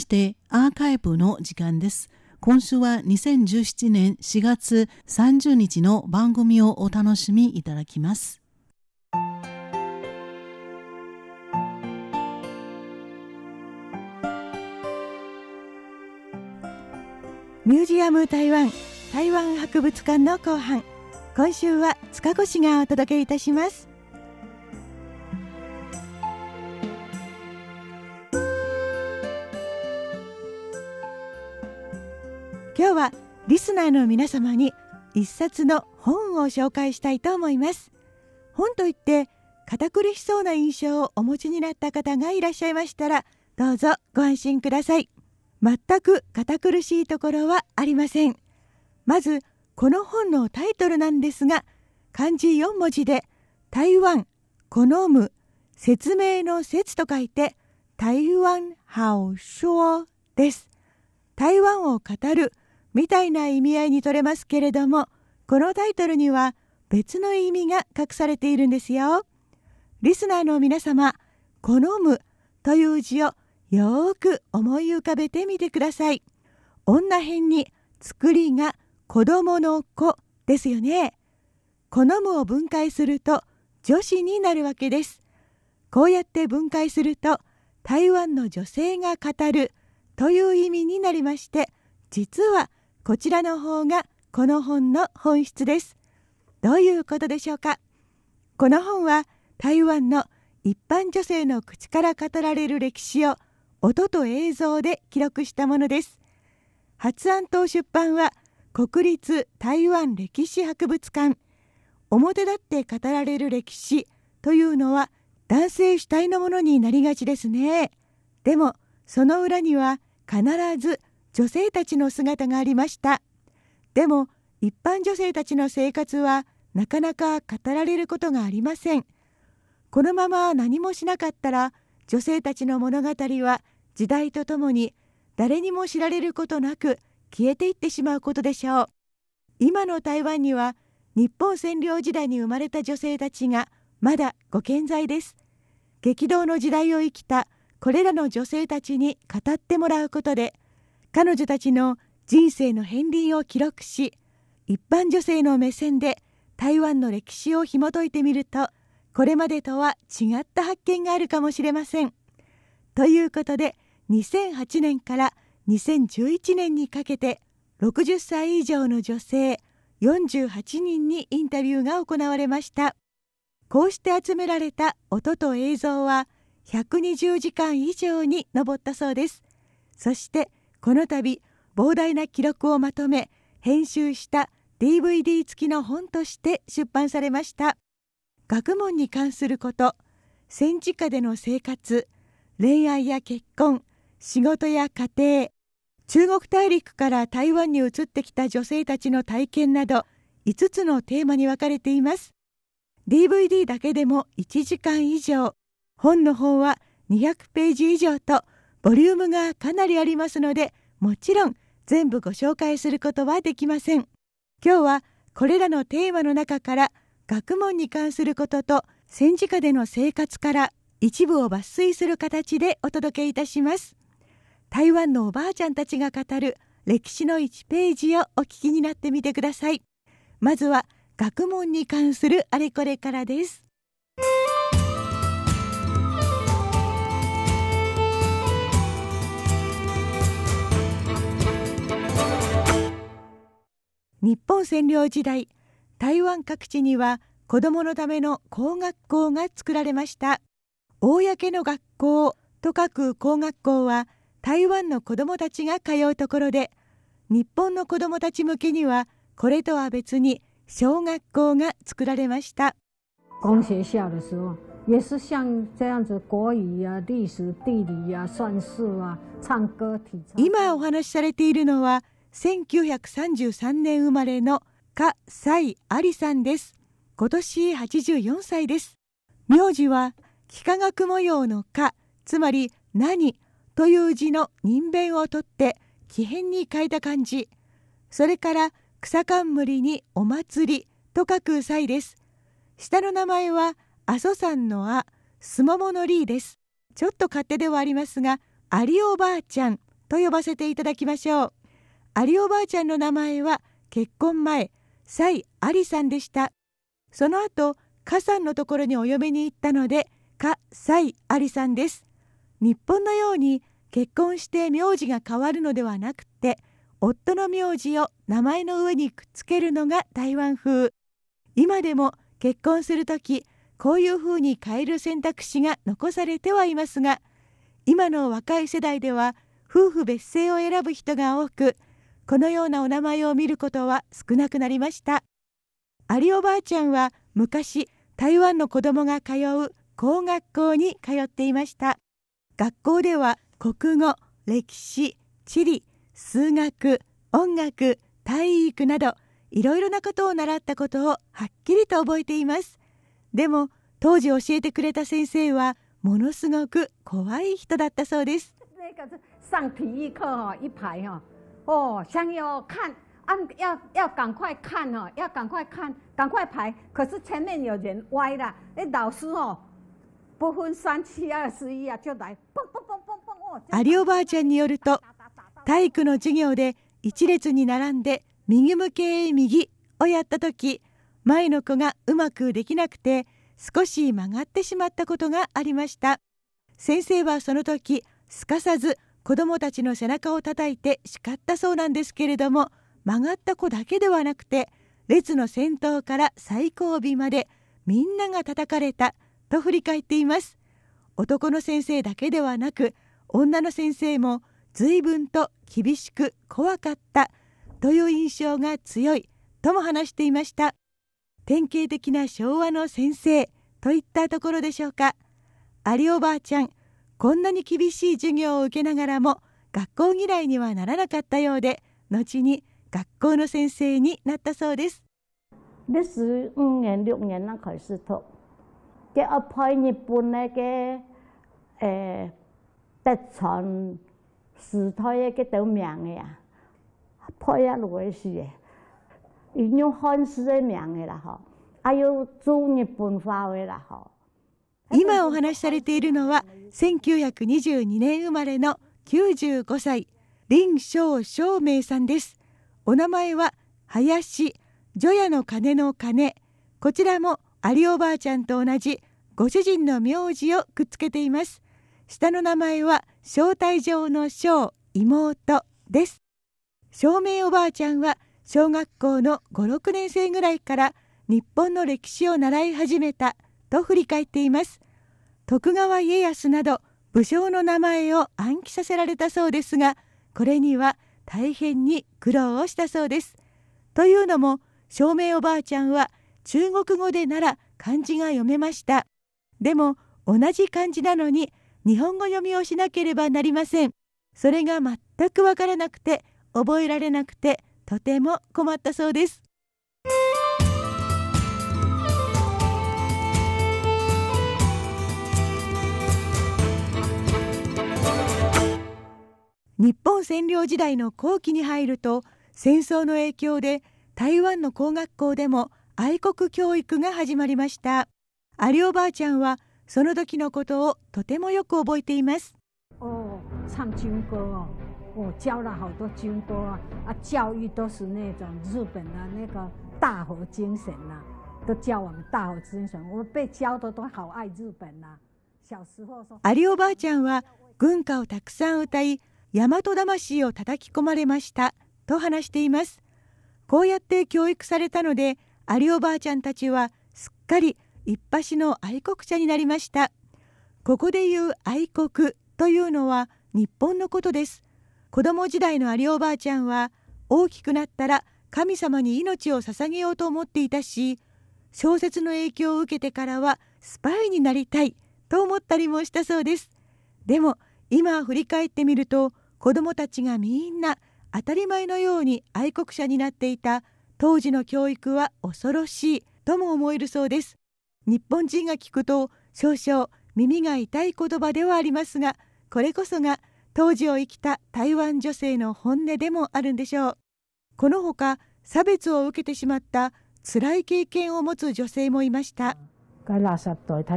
してアーカイブの時間です。今週は2017年4月30日の番組をお楽しみいただきます。ミュージアム台湾台湾博物館の後半今週は塚越がお届けいたします今日はリスナーの皆様に一冊の本を紹介したいと思います。本といって堅苦しそうな印象をお持ちになった方がいらっしゃいましたらどうぞご安心ください。全く堅苦しいところはありません。まずこの本のタイトルなんですが漢字4文字で台湾好む説明の説と書いて台湾好说です。台湾を語るみたいな意味合いに取れますけれどもこのタイトルには別の意味が隠されているんですよ。リスナーの皆様好むという字をよく思い浮かべてみてください。女編に作りが子供の子ですよね。好むを分解すると女子になるわけです。こうやって分解すると台湾の女性が語るという意味になりまして実はこちらの方がこの本の本質です。どういうことでしょうか？この本は台湾の一般女性の口から語られる歴史を音と映像で記録したものです。発案等出版は国立台湾歴史博物館。表立って語られる歴史というのは男性主体のものになりがちですね。でもその裏には必ず女性たちの姿がありました。でも一般女性たちの生活はなかなか語られることがありません。このまま何もしなかったら女性たちの物語は時代とともに誰にも知られることなく消えていってしまうことでしょう。今の台湾には日本占領時代に生まれた女性たちがまだご健在です。激動の時代を生きたこれらの女性たちに語ってもらうことで彼女たちの人生の片鱗を記録し一般女性の目線で台湾の歴史を紐解いてみるとこれまでとは違った発見があるかもしれません。ということで2008年から2011年にかけて60歳以上の女性48人にインタビューが行われましたこうして集められた音と映像は120時間以上に上ったそうですそしてこの度膨大な記録をまとめ編集した DVD 付きの本として出版されました。学問に関すること戦時下での生活恋愛や結婚仕事や家庭中国大陸から台湾に移ってきた女性たちの体験など5つのテーマに分かれています。DVD だけでも1時間以上。本の方は200ページ以上とボリュームがかなりありますのでもちろん全部ご紹介することはできません。今日はこれらのテーマの中から学問に関することと戦時下での生活から一部を抜粋する形でお届けいたします。台湾のおばあちゃんたちが語る歴史の1ページをお聞きになってみてください。まずは学問に関するあれこれからです。日本占領時代台湾各地には子どものための工学校が作られました公の学校と書く工学校は台湾の子どもたちが通うところで日本の子どもたち向けにはこれとは別に小学校が作られました公学校的时候也是像这样子国语啊、历史、地理啊、算术啊、唱歌、体操。今お話しされているのは1933年生まれの加西ありさんです。今年84歳です。名字は幾何学模様の「か」つまり「何」という字の人弁を取って木偏に書いた漢字。それから草冠に「お祭り」と書く際です。下の名前は阿蘇山の「あ」すももの「り」です。ちょっと勝手ではありますが有おばあちゃんと呼ばせていただきましょう。アリおばあちゃんの名前は結婚前蔡アリさんでした。その後カさんのところにお嫁に行ったのでカ蔡アリさんです。日本のように結婚して名字が変わるのではなくて夫の名字を名前の上にくっつけるのが台湾風。今でも結婚する時こういうふうに変える選択肢が残されてはいますが今の若い世代では夫婦別姓を選ぶ人が多くこのようなお名前を見ることは少なくなりました。アリおばあちゃんは昔台湾の子供が通う工学校に通っていました。学校では国語歴史地理数学音楽体育などいろいろなことを習ったことをはっきりと覚えています。でも当時教えてくれた先生はものすごく怖い人だったそうです。哦想要看按要要赶快看哈要赶快看赶快排可是前面有人歪了哎老師哦不分三七二十一啊就来蹦蹦蹦蹦蹦哦アリおばあちゃんによると体育の授業で一列に並んで右向け右をやった時前の子がうまくできなくて少し曲がってしまったことがありました。先生はその時すかさず子どもたちの背中を叩いて叱ったそうなんですけれども曲がった子だけではなくて列の先頭から最後尾までみんなが叩かれたと振り返っています。男の先生だけではなく女の先生も随分と厳しく怖かったという印象が強いとも話していました。典型的な昭和の先生といったところでしょうか。アリおばあちゃんこんなに厳しい授業を受けながらも学校嫌いにはならなかったようで後に学校の先生になったそうです。你十五年六年那開始讀，嘅阿派日本咧嘅誒特產時代嘅得名嘅呀，派一路嘅是嘅，用漢字嘅名嘅啦嗬，還有做日本化嘅啦嗬。今お話しされているのは1922年生まれの95歳林正照明さんです。お名前は林除夜の鐘の鐘。こちらも有おばあちゃんと同じご主人の名字をくっつけています。下の名前は招待状の小妹です。照明おばあちゃんは小学校の56年生ぐらいから日本の歴史を習い始めたと振り返っています。徳川家康など武将の名前を暗記させられたそうですがこれには大変に苦労をしたそうです。というのも照明おばあちゃんは中国語でなら漢字が読めました。でも同じ漢字なのに日本語読みをしなければなりません。それが全くわからなくて覚えられなくてとても困ったそうです。日本占領時代の後期に入ると戦争の影響で台湾の工学校でも愛国教育が始まりました。有おばあちゃんはその時のことをとてもよく覚えています。哦，唱军歌哦，我教了好多军歌啊，啊，教育都是那种日本的那个大和精神呐、都教我们大和精神，我被教的都好愛日本呐、小時候。說。有おばあちゃんは軍歌をたくさん歌い大和魂を叩き込まれましたと話しています。こうやって教育されたので有おばあちゃんたちはすっかり一発の愛国者になりました。ここで言う愛国というのは日本のことです。子供時代の有おばあちゃんは大きくなったら神様に命を捧げようと思っていたし小説の影響を受けてからはスパイになりたいと思ったりもしたそうです。でも今振り返ってみると子どもたちがみんな当たり前のように愛国者になっていた当時の教育は恐ろしいとも思えるそうです。日本人が聞くと少々耳が痛い言葉ではありますがこれこそが当時を生きた台湾女性の本音でもあるんでしょう。このほか差別を受けてしまった辛い経験を持つ女性もいました。